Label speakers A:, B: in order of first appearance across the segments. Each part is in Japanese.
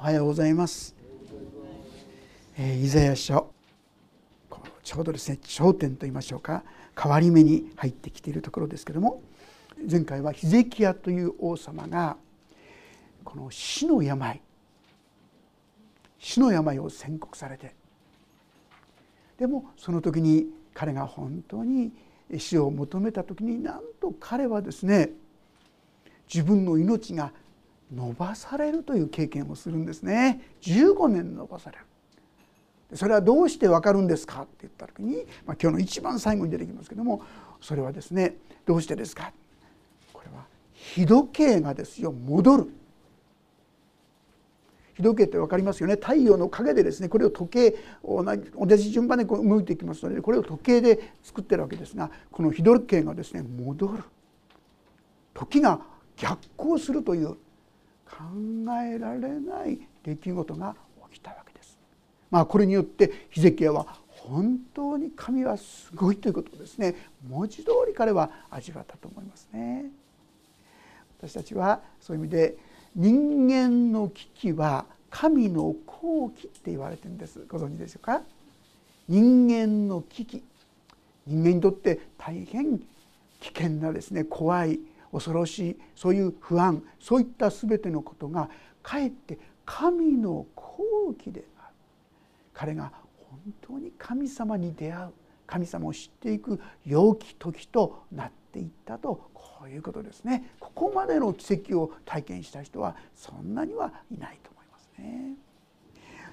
A: おはようございます。えー、イザヤ書ちょうどですね頂点と言いましょうか変わり目に入ってきているところですけども前回はヒゼキヤという王様がこの死の病死の病を宣告されてでもその時に彼が本当に死を求めた時になんと彼はですね自分の命が伸ばされるという経験をするんですね。15年伸ばされる。それはどうして分かるんですかって言った時に、まあ、今日の一番最後に出てきますけどもそれはですねどうしてですか？これは日時計がですよ戻る。日時計って分かりますよね？太陽の影でですねこれを時計同じ同じ順番でこう動いていきますのでこれを時計で作ってるわけですがこの日時計がですね戻る。時が逆行するという考えられない出来事が起きたわけです。まあ、これによってヒゼキヤは本当に神はすごいということですね文字通り彼は味わったと思いますね。私たちはそういう意味で人間の危機は神の好機って言われてるんですご存知でしょうか？人間の危機人間にとって大変危険なですね怖い恐ろしいそういう不安そういった全てのことがかえって神の好機である彼が本当に神様に出会う神様を知っていく良き時となっていったとこういうことですね。ここまでの奇跡を体験した人はそんなにはいないと思いますね。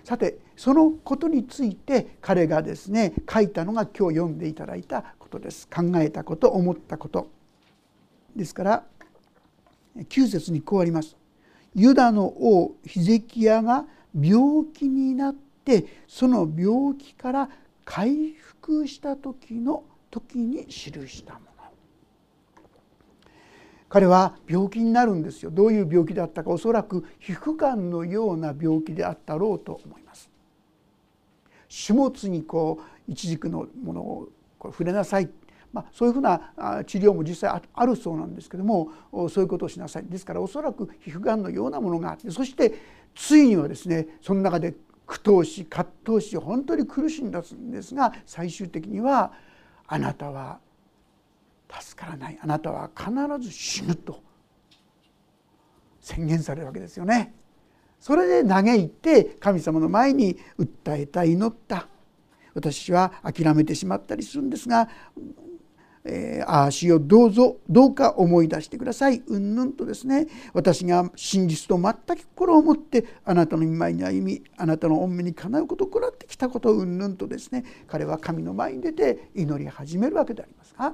A: さてそのことについて彼がですね書いたのが今日読んでいただいたことです。考えたこと思ったこと。ですから9節にこうあります。ユダの王ヒゼキヤが病気になってその病気から回復した時の時に記したもの。彼は病気になるんですよ。どういう病気だったかおそらく皮膚がんのような病気であったろうと思います。種物にこう一軸のものをこう触れなさい。まあ、そういうふうな治療も実際あるそうなんですけどもそういうことをしなさい。ですからおそらく皮膚がんのようなものがあってそしてついにはですねその中で苦闘し葛藤し本当に苦しんだんですが最終的にはあなたは助からない。あなたは必ず死ぬと宣言されるわけですよね。それで嘆いて神様の前に訴えた祈った。私は諦めてしまったりするんですがえー、ああしよどうぞどうか思い出してください。うんぬんとですね。私が真実と全く心を持ってあなたの御前に歩みあなたの御目にかなうことを行ってきたことうんぬんとですね。彼は神の前に出て祈り始めるわけでありますが。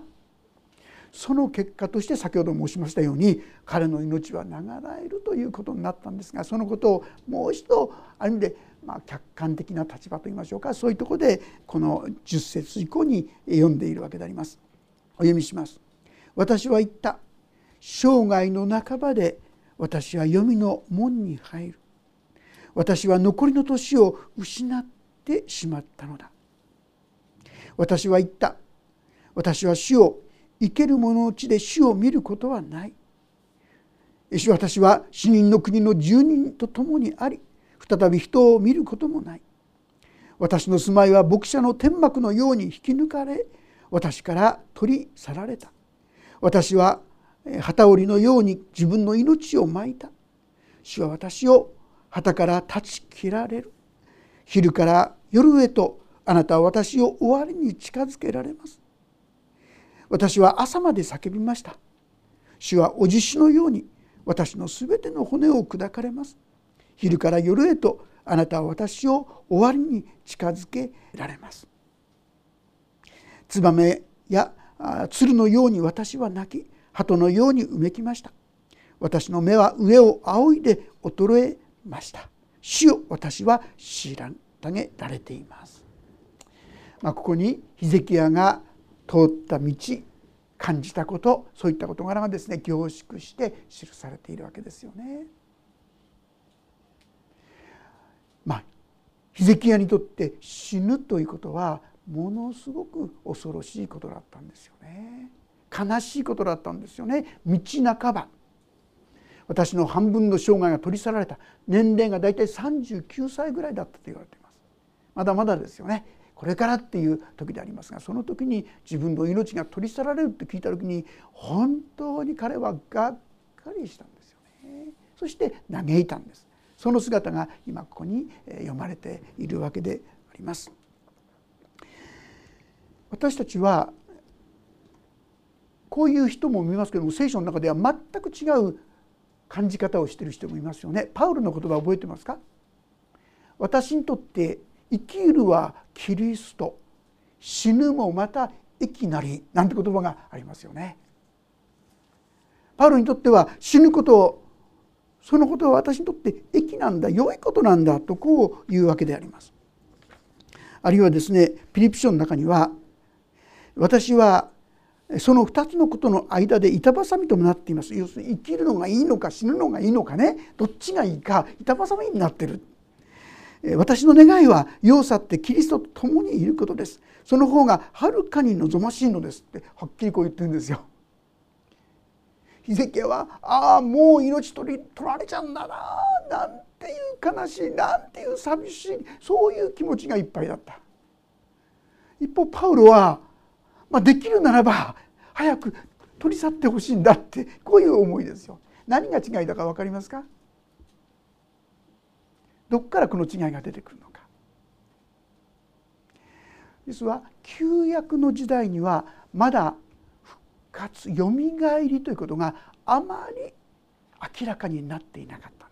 A: その結果として先ほど申しましたように彼の命は長らえるということになったんですがそのことをもう一度ある意味でまあ客観的な立場といいましょうか。そういうとこでこの10節以降に読んでいるわけであります。お読みします。私は言った。生涯の半ばで私は黄泉の門に入る。私は残りの年を失ってしまったのだ。私は言った。私は死を生ける者の地で死を見ることはない。私は死人の国の住人と共にあり再び人を見ることもない。私の住まいは牧者の天幕のように引き抜かれ私から取り去られた。私は旗織りのように自分の命をまいた。主は私を旗から断ち切られる。昼から夜へとあなたは私を終わりに近づけられます。私は朝まで叫びました。主はおじしのように私のすべての骨を砕かれます。昼から夜へとあなたは私を終わりに近づけられます。ツバメや鶴のように私は泣き鳩のようにうめきました。私の目は上を仰いで衰えました。死を私は虐げられています、まあ、ここにヒゼキヤが通った道感じたことそういった事柄がですね凝縮して記されているわけですよね。まあヒゼキヤにとって死ぬということはものすごく恐ろしいことだったんですよね。悲しいことだったんですよね。道半ば。私の半分の生涯が取り去られた。年齢が大体39歳ぐらいだったと言われています。まだまだですよね。これからっていう時でありますがその時に自分の命が取り去られるって聞いた時に本当に彼はがっかりしたんですよね。そして嘆いたんです。その姿が今ここに読まれているわけであります。私たちはこういう人も見ますけども聖書の中では全く違う感じ方をしてる人もいますよね。パウルの言葉覚えてますか？私にとって生きるはキリスト死ぬもまた生きなりなんて言葉がありますよね。パウルにとっては死ぬことをそのことは私にとって益なんだ良いことなんだとこう言うわけであります。あるいはですねピリピ書の中には私はその2つのことの間で板挟みともなっています。要するに生きるのがいいのか死ぬのがいいのかね。どっちがいいか板挟みになってる。私の願いは世を去ってキリストと共にいることです。その方がはるかに望ましいのです。ってはっきりこう言ってるんですよ。ヒゼキはああもう命取り取られちゃうんだななんていう悲しいなんていう寂しいそういう気持ちがいっぱいだった。一方パウロはまあ、できるならば早く取り去ってほしいんだってこういう思いですよ。何が違いだか分かりますか？どこからこの違いが出てくるのか実は旧約の時代にはまだ復活よみがえりということがあまり明らかになっていなかった。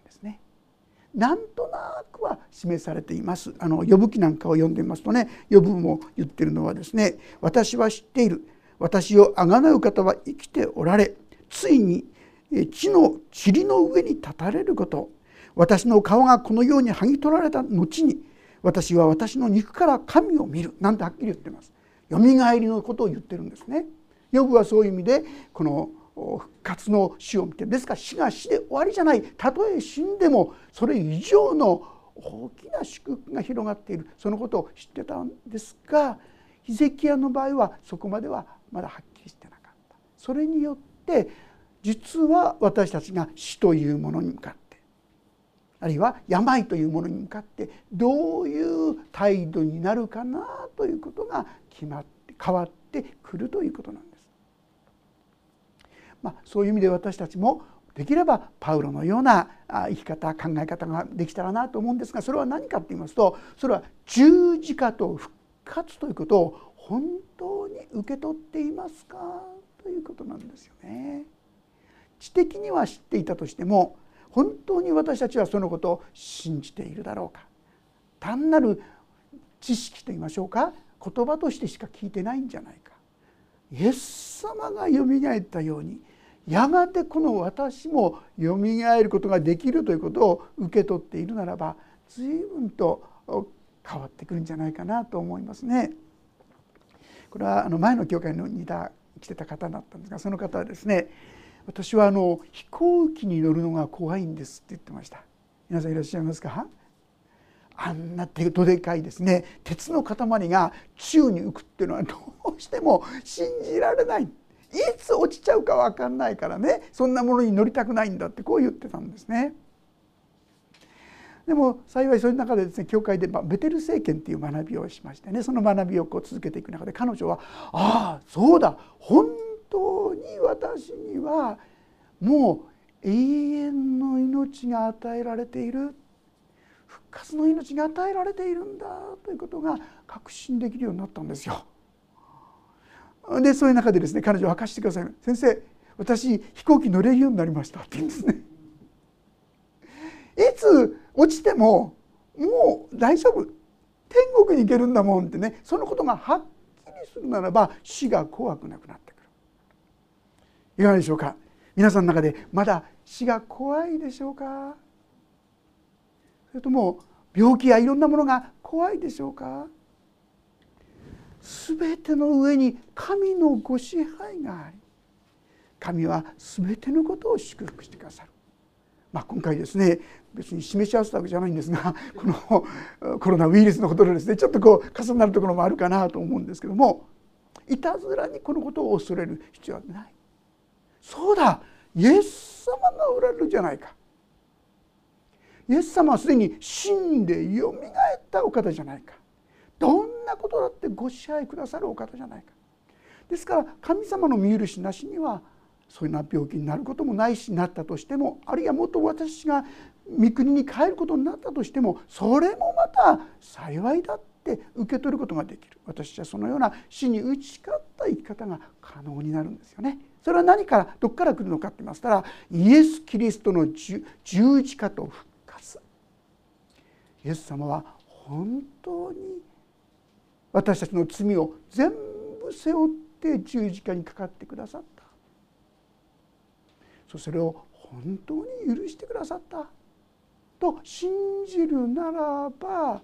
A: なんとなくは示されていますあの呼ぶ記なんかを読んでみますとね呼ぶも言ってるのはですね「私は知っている私をあがなう方は生きておられついに地の塵の上に立たれること私の顔がこのように剥ぎ取られた後に私は私の肉から神を見る」なんてはっきり言ってます。よみがえりのことを言ってるんですね。ヨブはそういう意味でこの復活の死を見てですから死が死で終わりじゃない。たとえ死んでもそれ以上の大きな祝福が広がっている。そのことを知ってたんですがヒゼキヤの場合はそこまではまだはっきりしてなかった。それによって実は私たちが死というものに向かってあるいは病というものに向かってどういう態度になるかなということが決まって変わってくるということなんです。まあ、そういう意味で私たちもできればパウロのような生き方考え方ができたらなと思うんですがそれは何かと言いますとそれは十字架と復活ということを本当に受け取っていますか？ということなんですよね。知的には知っていたとしても本当に私たちはそのことを信じているだろうか？単なる知識と言いましょうか？言葉としてしか聞いてないんじゃないか？イエス様がよみがえったようにやがてこの私もよみがえることができるということを受け取っているならば随分と変わってくるんじゃないかなと思いますね。これはあの前の教会のにた来てた方だったんですがその方はですね私はあの飛行機に乗るのが怖いんですって言ってました。皆さんいらっしゃいますか？あんなどでかいですね。鉄の塊が宙に浮くっていうのはどうしても信じられない。つ落ちちゃうか分かんないからねそんなものに乗りたくないんだってこう言ってたんですね。でも幸いそういう中でですね教会でベテル政権っていう学びをしましてねその学びをこう続けていく中で彼女は「ああそうだ本当に私にはもう永遠の命が与えられている」復活の命が与えられているんだということが確信できるようになったんですよ。でそういう中でですね彼女は明かしてください。先生私飛行機乗れるようになりました。って言うんですね。いつ落ちてももう大丈夫。天国に行けるんだもんってねそのことがはっきりするならば死が怖くなくなってくる。いかがでしょうか。皆さんの中でまだ死が怖いでしょうか。それとも病気やいろんなものが怖いでしょうか。全ての上に神のご支配があり神は全てのことを祝福してくださる。まあ、今回ですね別に示し合わせたわけじゃないんですが このコロナウイルスのことでですねちょっとこう重なるところもあるかなと思うんですけどもいたずらにこのことを恐れる必要はない。そうだイエス様がおられるじゃないかイエス様はすでに死んでよみがえったお方じゃないかどんなことだってご支配くださるお方じゃないか。ですから神様の見許しなしにはそういうような病気になることもないしなったとしてもあるいはもっと私が御国に帰ることになったとしてもそれもまた幸いだって受け取ることができる。私はそのような死に打ち勝った生き方が可能になるんですよね。それは何からどこから来るのかって言いましたらイエス・キリストの十字架と復活。イエス様は本当に私たちの罪を全部背負って十字架にかかってくださった。それを本当に許してくださった。と信じるならば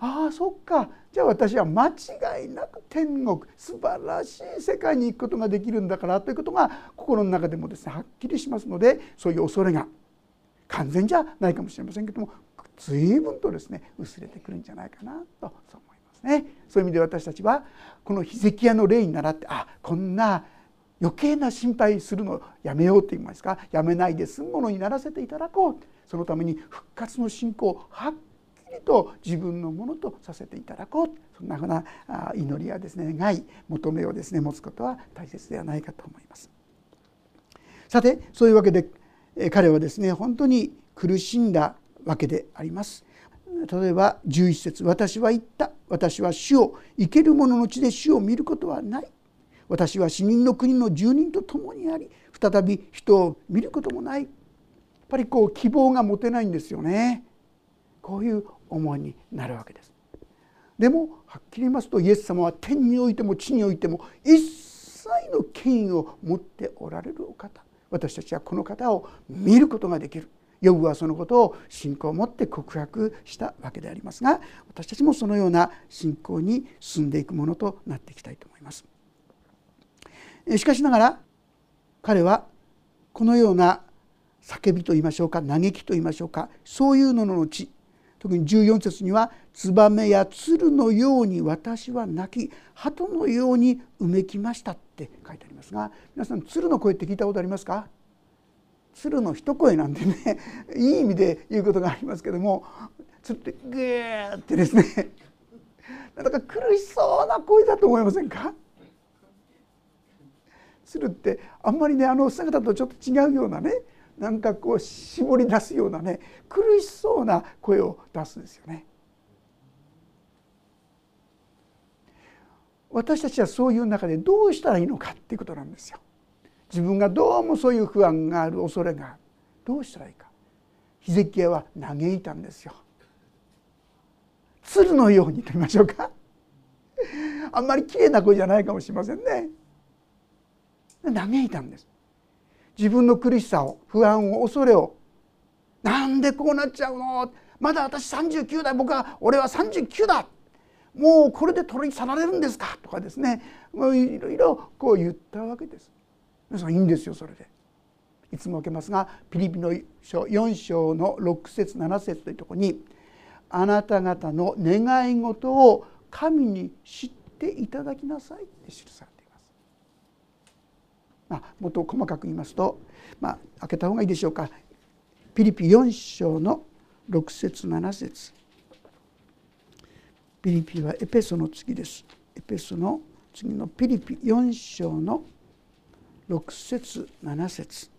A: ああそっか。じゃあ私は間違いなく天国素晴らしい世界に行くことができるんだからということが心の中でもですねはっきりしますのでそういう恐れが完全じゃないかもしれませんけども随分とですね薄れてくるんじゃないかなとそう思いますね。そういう意味で私たちはこのヒゼキヤの例に倣ってあこんな余計な心配するのやめようと言いますか？やめないで済むものにならせていただこうそのために復活の信仰をはっきりと自分のものとさせていただこうそんなふうな祈りやですね願い求めをですね持つことは大切ではないかと思います。さてそういうわけで彼はですね本当に苦しんだわけであります。例えば11節私は言った。私は主を生ける者の地で主を見ることはない」私は死人の国の住人と共にあり再び人を見ることもない。やっぱりこう希望が持てないんですよね。こういう思いになるわけです。でもはっきり言いますとイエス様は天においても地においても一切の権威を持っておられるお方。私たちはこの方を見ることができる。ヨブはそのことを信仰を持って告白したわけでありますが私たちもそのような信仰に進んでいくものとなっていきたいと思います。しかしながら彼はこのような叫びと言いましょうか嘆きと言いましょうかそういうのの後特に14節には「ツバメや鶴のように私は泣き鳩のようにうめきました」って書いてありますが皆さん鶴の声って聞いたことありますか？鶴の一声なんでね いい意味で言うことがありますけども鶴ってグーってですね なんか苦しそうな声だと思いませんか？するってあんまりねあの姿とちょっと違うようなねなんかこう絞り出すようなね苦しそうな声を出すんですよね。私たちはそういう中でどうしたらいいのかっていうことなんですよ。自分がどうもそういう不安がある恐れがある。どうしたらいいか。ヒゼキヤは嘆いたんですよ。鶴のようにと言いましょうか。あんまり綺麗な声じゃないかもしれませんね。嘆いたんです。自分の苦しさを不安を恐れを。なんでこうなっちゃうの？まだ私39だ僕は俺は39だ。もうこれで取り去られるんですか？とかですね。もういろいろこう言ったわけです。皆さんいいんですよそれで。いつも受けますがピリピの書4章の6節7節というとこに「あなた方の願い事を神に知っていただきなさい」って記されまあ、もっと細かく言いますと、まあ、開けた方がいいでしょうか。ピリピ4章の6節7節。ピリピはエペソの次です。エペソの次のピリピ4章の6節7節。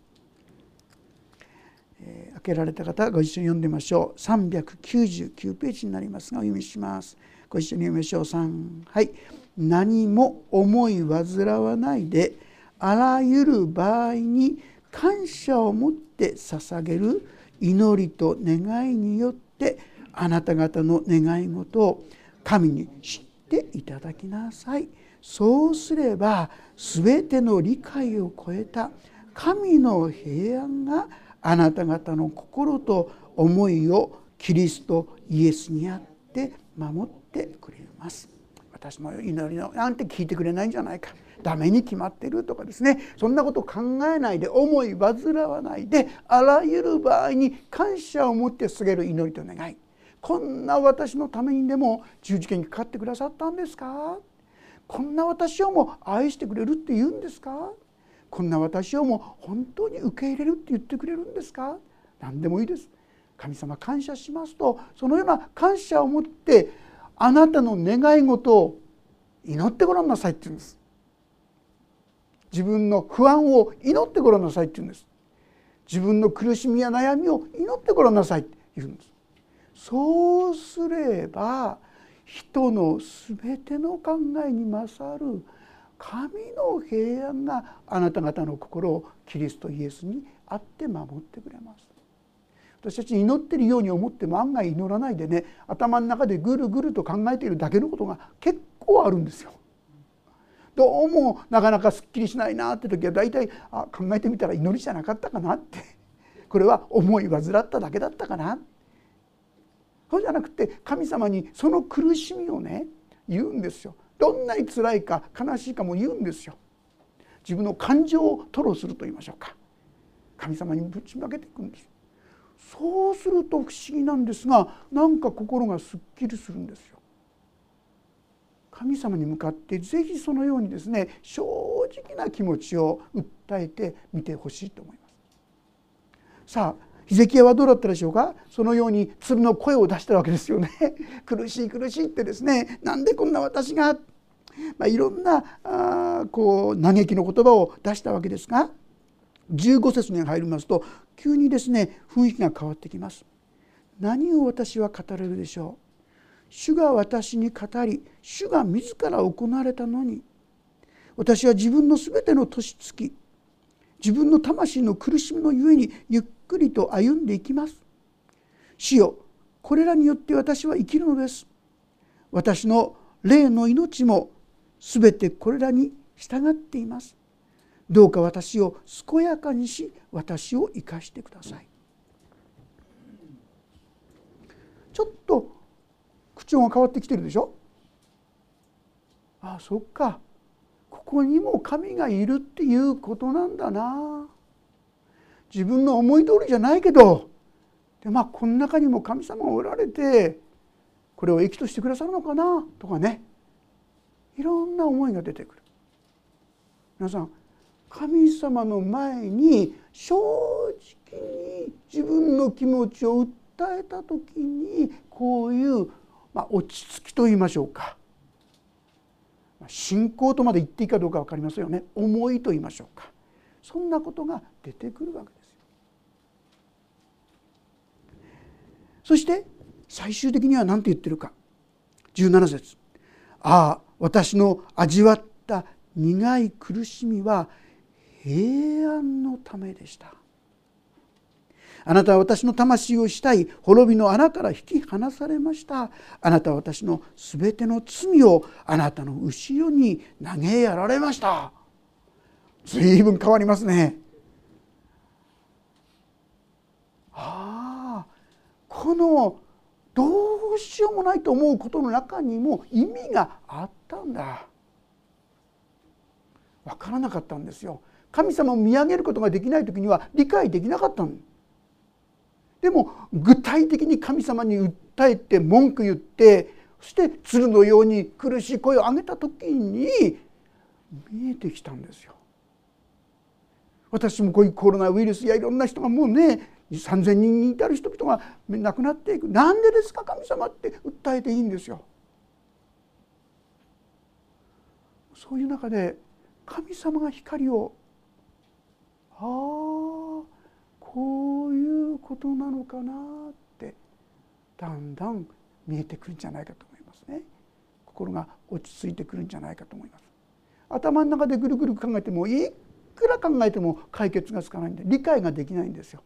A: えー、開けられた方ご一緒に読んでみましょう。399ページになりますがお読みします。ご一緒に読みましょう。3はい。何も思い煩わないであらゆる場合に感謝を持って捧げる祈りと願いによってあなた方の願い事を神に知っていただきなさい。そうすれば全ての理解を超えた神の平安があなた方の心と思いをキリストイエスにあって守ってくれます。私の祈りのなんて聞いてくれないんじゃないか。ダメに決まってるとかですね。そんなこと考えないで思い煩わないであらゆる場合に感謝を持って告げる祈りと願い。こんな私のためにでも十字架にかかってくださったんですか？こんな私をも愛してくれるって言うんですか？こんな私をも本当に受け入れるって言ってくれるんですか？何でもいいです。神様感謝しますとそのような感謝を持ってあなたの願い事を祈ってごらんなさいって言うんです。自分の不安を祈ってごらんなさいって言うんです。自分の苦しみや悩みを祈ってごらんなさいって言うんです。そうすれば人の全ての考えに勝る神の平安があなた方の心をキリストイエスにあって守ってくれます。私たち祈ってるように思っても案外祈らないでね頭の中でぐるぐると考えているだけのことが結構あるんですよ。どうもなかなかすっきりしないなって時は大体あ考えてみたら祈りじゃなかったかなって。これは思い患っただけだったかなって。そうじゃなくて神様にその苦しみをね言うんですよ。どんなに辛いか悲しいかも言うんですよ。自分の感情を吐露すると言いましょうか神様にぶちまけていくんですそうすると不思議なんですがなんか心がすっきりするんですよ。神様に向かって是非そのようにですね正直な気持ちを訴えてみてほしいと思います。さあヒゼキヤはどうだったでしょうか？そのように鶴の声を出したわけですよね。苦しい苦しいってですね。なんでこんな私が、まあ、いろんなあこう嘆きの言葉を出したわけですが15節に入りますと急にですね雰囲気が変わってきます。何を私は語れるでしょう？主が私に語り主が自ら行われたのに私は自分の全ての年月自分の魂の苦しみのゆえにゆっくりと歩んでいきます。主よこれらによって私は生きるのです。私の霊の命も全てこれらに従っています。どうか私を健やかにし私を生かしてください。ちょっと口調が変わってきてるでしょ？ああそっか。ここにも神がいるっていうことなんだな。自分の思い通りじゃないけどでまあこの中にも神様がおられてこれを益としてくださるのかなとかね。いろんな思いが出てくる。皆さん神様の前に正直に自分の気持ちを訴えた時にこういう、まあ、落ち着きと言いましょうか。信仰とまで言っていいかどうか分かりますよね。思いと言いましょうか。そんなことが出てくるわけですよ。そして最終的には何て言ってるか。17節。ああ私の味わった苦い苦しみは平安のためでした。あなたは私の魂をしたい滅びの穴から引き離されました。あなたは私のすべての罪をあなたの後ろに投げやられました。随分変わりますね。ああこのどうしようもないと思うことの中にも意味があったんだ。分からなかったんですよ。神様を見上げることができない時には理解できなかったの。でも具体的に神様に訴えて文句言ってそして鶴のように苦しい声を上げた時に見えてきたんですよ。私もこういうコロナウイルスやいろんな人がもうね3,000人に至る人々が亡くなっていく。なんでですか？神様って訴えていいんですよ。そういう中で神様が光をああこういうことなのかなってだんだん見えてくるんじゃないかと思いますね。心が落ち着いてくるんじゃないかと思います。頭の中でぐるぐる考えてもいくら考えても解決がつかないんで理解ができないんですよ。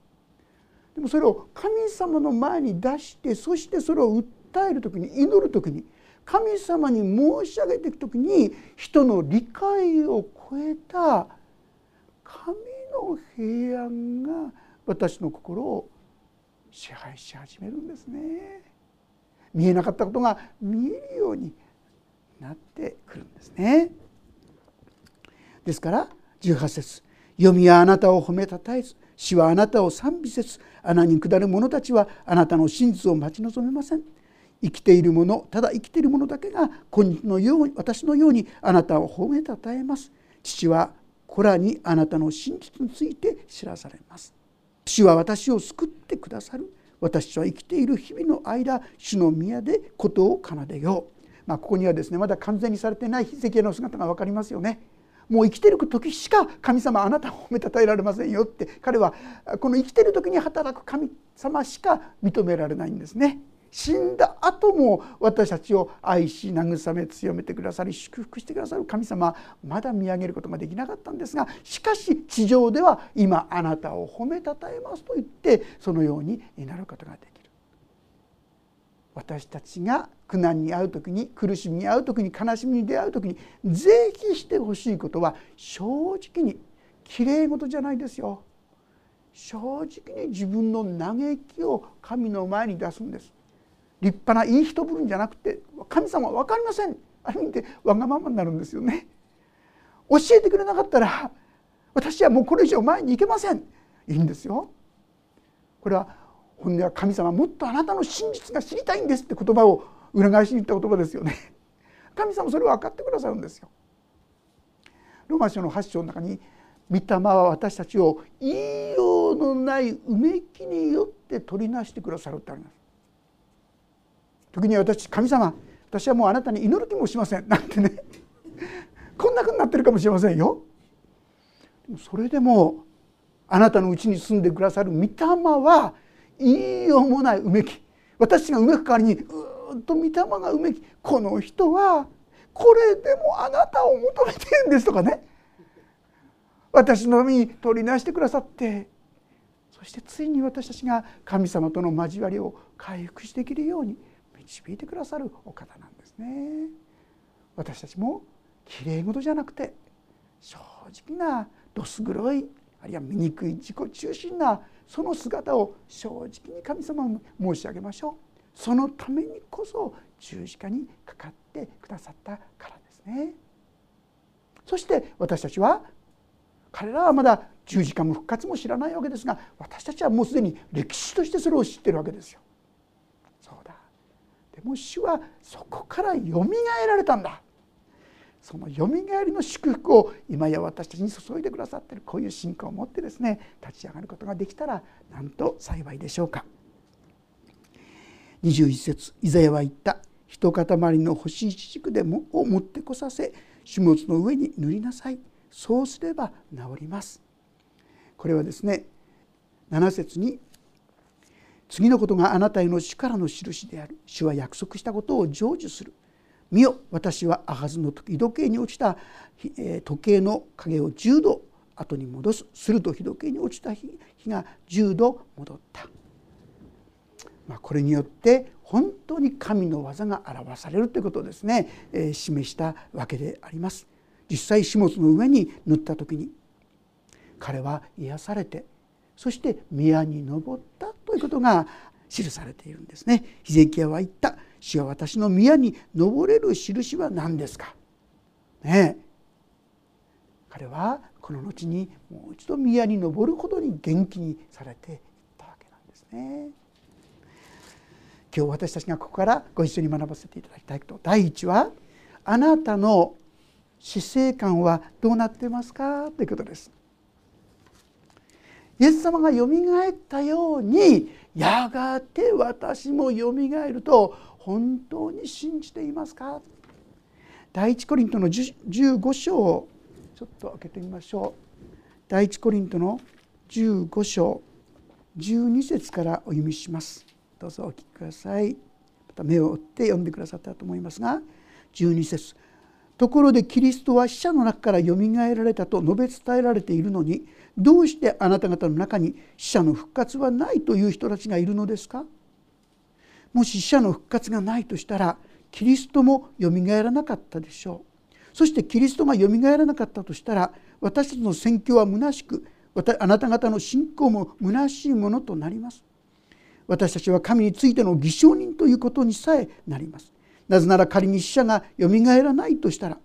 A: でもそれを神様の前に出してそしてそれを訴える時に祈る時に神様に申し上げていく時に人の理解を超えた神の平安が私の心を支配し始めるんですね。見えなかったことが見えるようになってくるんですね。ですから18節読みはあなたを褒めたたえず死はあなたを賛美せず穴に下る者たちはあなたの真実を待ち望めません。生きている者ただ生きている者だけが今日のように私のようにあなたを褒めたたえます。父は子らにあなたの真実について知らされます。主は私を救ってくださる。私は生きている日々の間主の宮でことを奏でよう、まあ、ここにはですねまだ完全にされてないヒゼキヤの姿が分かりますよね。もう生きてる時しか神様あなたを褒めたたえられませんよって彼はこの生きてる時に働く神様しか認められないんですね。死んだ後も私たちを愛し慰め強めてくださり祝福してくださる神様まだ見上げることができなかったんですがしかし地上では今あなたを褒めたたえますと言ってそのようになることができる私たちが苦難に遭う時に苦しみに遭う時に悲しみに出会う時にぜひしてほしいことは正直にきれい事じゃないですよ。正直に自分の嘆きを神の前に出すんです。立派ないい人ぶるんじゃなくて神様は分かりません。ある意味でわがままになるんですよね。教えてくれなかったら私はもうこれ以上前に行けません。いいんですよ。これは本音は神様もっとあなたの真実が知りたいんですって言葉を裏返しに言った言葉ですよね。神様それを分かってくださるんですよ。ローマ書の8章の中に御霊は私たちを言いようのないうめきによって取りなしてくださるってあります。時に私神様私はもうあなたに祈る気もしません。なんてね。こんなふうになってるかもしれませんよ。それでもあなたのうちに住んでくださる御霊は言いようもないうめき私がうめく代わりにうーっと御霊がうめきこの人はこれでもあなたを求めてるんですとかね。私の身に取りなしてくださって。そしてついに私たちが神様との交わりを回復していけるように導いてくださるお方なんですね。私たちもきれい事じゃなくて正直などす黒いあるいは醜い自己中心なその姿を正直に神様に申し上げましょう。そのためにこそ十字架にかかってくださったからですね。そして私たちは彼らはまだ十字架も復活も知らないわけですが私たちはもうすでに歴史としてそれを知ってるわけですよ。そうだ。でも主はそこからよみがえられたんだ。そのよみがえりの祝福を今や私たちに注いでくださっているこういう信仰を持ってですね立ち上がることができたらなんと幸いでしょうか。21節イザヤは言った「一塊の干し一軸でもを持ってこさせ種物の上に塗りなさい。そうすれば治ります」これはですね7節に次のことがあなたへの主からの印である。主は約束したことを成就する。見よ。私はずの時時計に落ちた時計の影を10度後に戻す。すると日時計に落ちた日が10度戻った、まあ、これによって本当に神の技が表されるということをですね、えー、示したわけであります。実際始末の上に塗った時に彼は癒されてそして宮に登ったということが記されているんですね。ヒゼキヤは言った「主は私の宮に登れる印は何ですか?」ね彼はこの後にもう一度宮に登るほどに元気にされていったわけなんですね。今日私たちがここからご一緒に学ばせていただきたいこと第一はあなたの死生観はどうなってますか？ということです。イエス様がよみがえったようにやがて私もよみがえると本当に信じていますか？第一コリントの15章をちょっと開けてみましょう。第一コリントの15章12節からお読みします。どうぞお聞きください。また目を追って読んでくださったと思いますが12節。ところでキリストは死者の中からよみがえられたと述べ伝えられているのにどうしてあなた方の中に死者の復活はないという人たちがいるのですか？もし死者の復活がないとしたらキリストもよみがえらなかったでしょう。そしてキリストがよみがえらなかったとしたら私たちの宣教は虚しくあなた方の信仰も虚しいものとなります。私たちは神についての偽証人ということにさえなります。なぜなら仮に死者がよみがえらないとしたら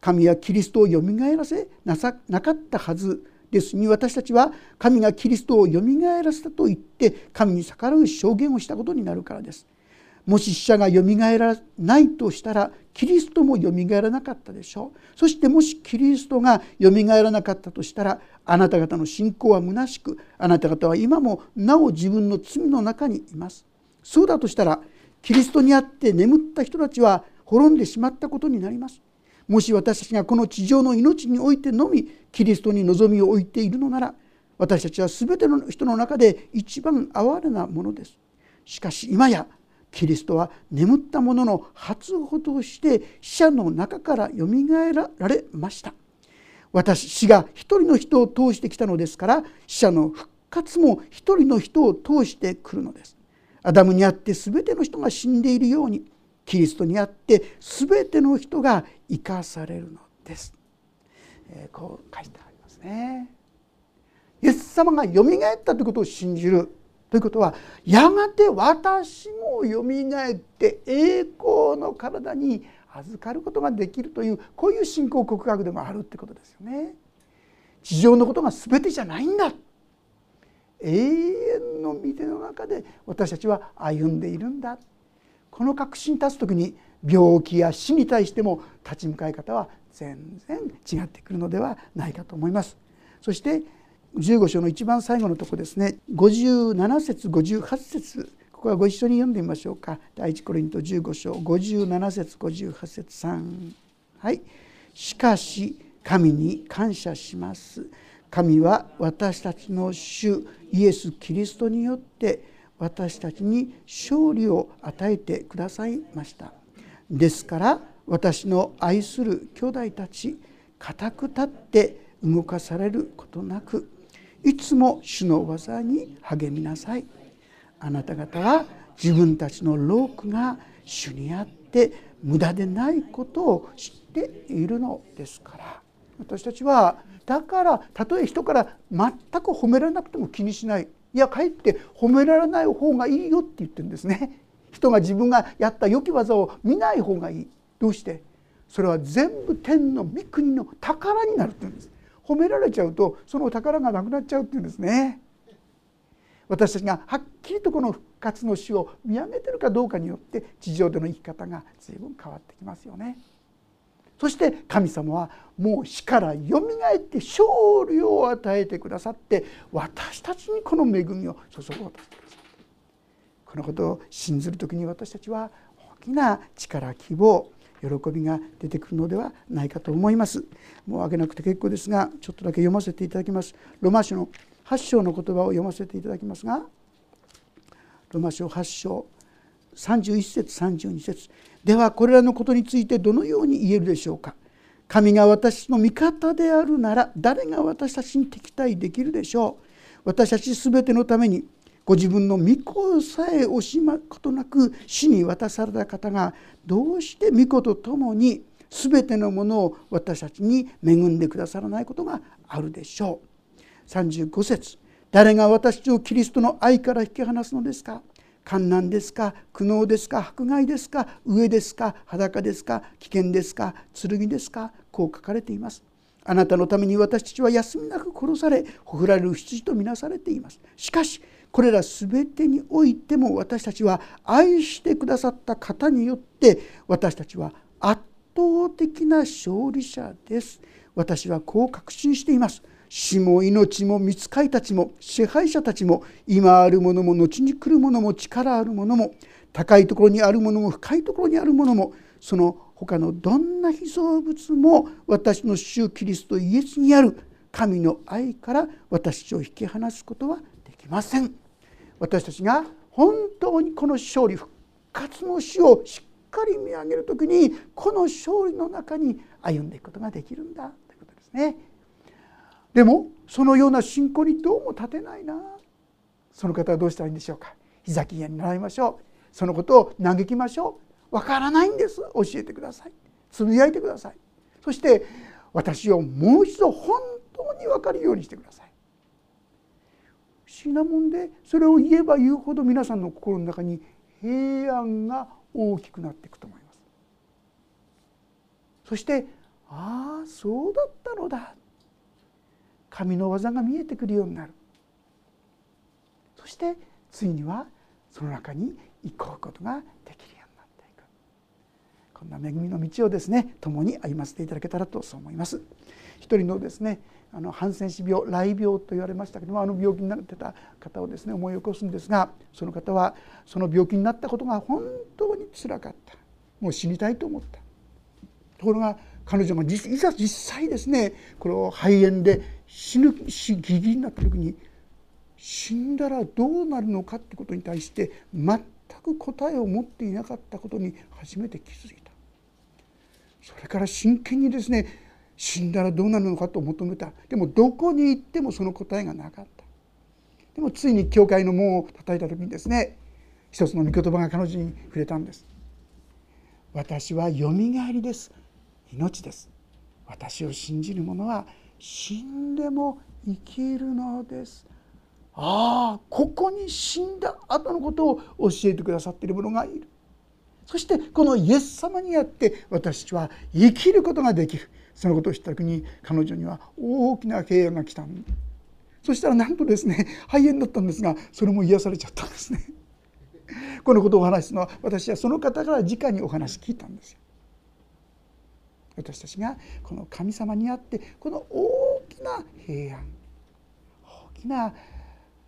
A: 神はキリストをよみがえらせなかったはず。です。に私たちは神がキリストをよみがえらせたと言って神に逆らう証言をしたことになるからです。もし死者がよみがえらないとしたらキリストもよみがえらなかったでしょう。そしてもしキリストがよみがえらなかったとしたらあなた方の信仰は虚しくあなた方は今もなお自分の罪の中にいます。そうだとしたらキリストにあって眠った人たちは滅んでしまったことになります。もし私たちがこの地上の命においてのみキリストに望みを置いているのなら私たちは全ての人の中で一番哀れなものです。しかし今やキリストは眠った者の初歩として死者の中からよみがえられました。私死が一人の人を通してきたのですから死者の復活も一人の人を通してくるのです。アダムにあって全ての人が死んでいるようにキリストにあって全ての人が生かされるのです、えー、こう書いてありますね。イエス様がよみがえったということを信じるということはやがて私もよみがえって栄光の体に預かることができるというこういう信仰告白でもあるってことですよね。地上のことが全てじゃないんだ。永遠の御手の中で私たちは歩んでいるんだ。この確信に立つ時に病気や死に対しても立ち向かい方は全然違ってくるのではないかと思います。そして15章の一番最後のとこですね。57節58節ここはご一緒に読んでみましょうか。第一コリント15章57節58節3はい。しかし神に感謝します。神は私たちの主イエス・キリストによって私たちに勝利を与えてくださいました。ですから私の愛する兄弟たち固く立って動かされることなくいつも主の技に励みなさい。あなた方は自分たちの労苦が主にあって無駄でないことを知っているのですから。私たちはだからたとえ人から全く褒められなくても気にしない。いやかえって褒められない方がいいよって言ってるんですね。人が自分がやった良き技を見ない方がいい。どうして？それは全部天の御国の宝になるって言うんです。褒められちゃうとその宝がなくなっちゃうっていうんですね。私たちがはっきりとこの復活の死を見上げてるかどうかによって地上での生き方が随分変わってきますよね。そして神様はもう死からよみがえって勝利を与えてくださって私たちにこの恵みを注ごうとしてくださってこのことを信ずる時に私たちは大きな力希望喜びが出てくるのではないかと思います。もうあげなくて結構ですがちょっとだけ読ませていただきますロマ書の8章の言葉を読ませていただきますがロマ書8章31節32節。ではこれらのことについてどのように言えるでしょうか？神が私の味方であるなら誰が私たちに敵対できるでしょう？私たち全てのためにご自分の御子さえ惜しむことなく死に渡された方がどうして御子と共に全てのものを私たちに恵んでくださらないことがあるでしょう。35節。誰が私をキリストの愛から引き離すのですか？観難ですか苦悩ですか迫害ですか飢えですか裸ですか危険ですか剣ですかこう書かれています。あなたのために私たちは休みなく殺されほふられる羊とみなされています。しかしこれら全てにおいても私たちは愛してくださった方によって私たちは圧倒的な勝利者です。私はこう確信しています。死も命も見つかいたちも支配者たちも今あるものも後に来るものも力あるものも高いところにあるものも深いところにあるものもその他のどんな被造物も私の主キリストイエスにある神の愛から私を引き離すことはできません私たちが本当にこの勝利復活の死をしっかり見上げる時にこの勝利の中に歩んでいくことができるんだということですね。でもそのような信仰にどうも立てないな。その方はどうしたらいいんでしょうか。膝きに習いましょう。そのことを嘆きましょう。わからないんです。教えてください。つぶやいてください。そして私をもう一度本当に分かるようにしてください。不思議なもんでそれを言えば言うほど皆さんの心の中に平安が大きくなっていくと思います。そしてああそうだったのだ。神の技が見えてくるようになる。そしてついにはその中に行こうことができるようになっていく。こんな恵みの道をですね共に歩ませていただけたらとそう思います。一人のですねあのハンセン氏病雷病と言われましたけどもあの病気になってた方をですね思い起こすんですがその方はその病気になったことが本当につらかった。もう死にたいと思った。ところが彼女がいざ実際ですねこの肺炎で死ぬ死ギリギリになった時に死んだらどうなるのかってことに対して全く答えを持っていなかったことに初めて気づいた。それから真剣にですね死んだらどうなるのかと求めた。でもどこに行ってもその答えがなかった。でもついに教会の門を叩いた時にですね一つの御言葉が彼女に触れたんです。私はよみがえりです。命です。私を信じる者は死んでも生きるのです。ああここに死んだ後のことを教えてくださっている者がいる。そしてこのイエス様にあって私たちは生きることができる。そのことを知った時に彼女には大きな平安が来たそしたらなんとですね肺炎だったんですがそれも癒されちゃったんですね。このことをお話しするのは私はその方から直にお話聞いたんですよ。私たちがこの神様にあってこの大きな平安大きな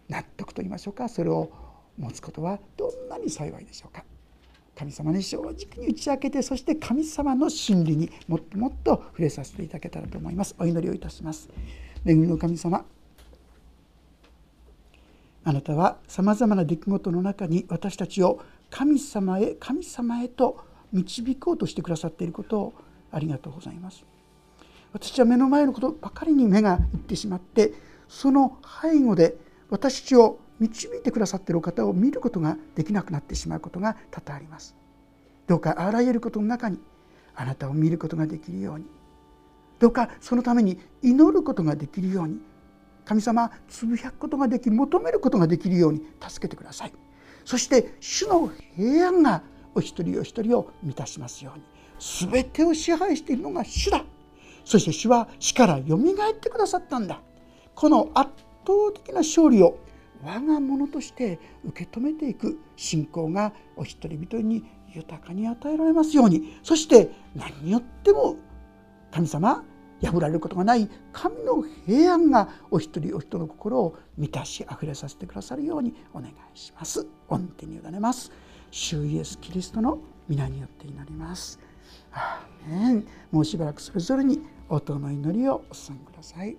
A: 納得と言いましょうかそれを持つことはどんなに幸いでしょうか。神様に正直に打ち明けてそして神様の真理にもっともっと触れさせていただけたらと思います。お祈りをいたします。恵みの神様あなたはさまざまな出来事の中に私たちを神様へ神様へと導こうとしてくださっていることをありがとうございます。私は目の前のことばかりに目がいってしまってその背後で私たちを導いてくださっているお方を見ることができなくなってしまうことが多々あります。どうかあらゆることの中にあなたを見ることができるように。どうかそのために祈ることができるように。神様つぶやくことができ求めることができるように助けてください。そして主の平安がお一人お一人を満たしますように。全てを支配しているのが主だそして主は死からよみがえってくださったんだこの圧倒的な勝利を我が物として受け止めていく信仰がお一人一人に豊かに与えられますようにそして何によっても神様破られることがない神の平安がお一人お一人の心を満たし溢れさせてくださるようにお願いします。御手に委ねます。主イエス・キリストの皆によって祈ります。アーメンもうしばらくそれぞれに音の祈りをお捧げください。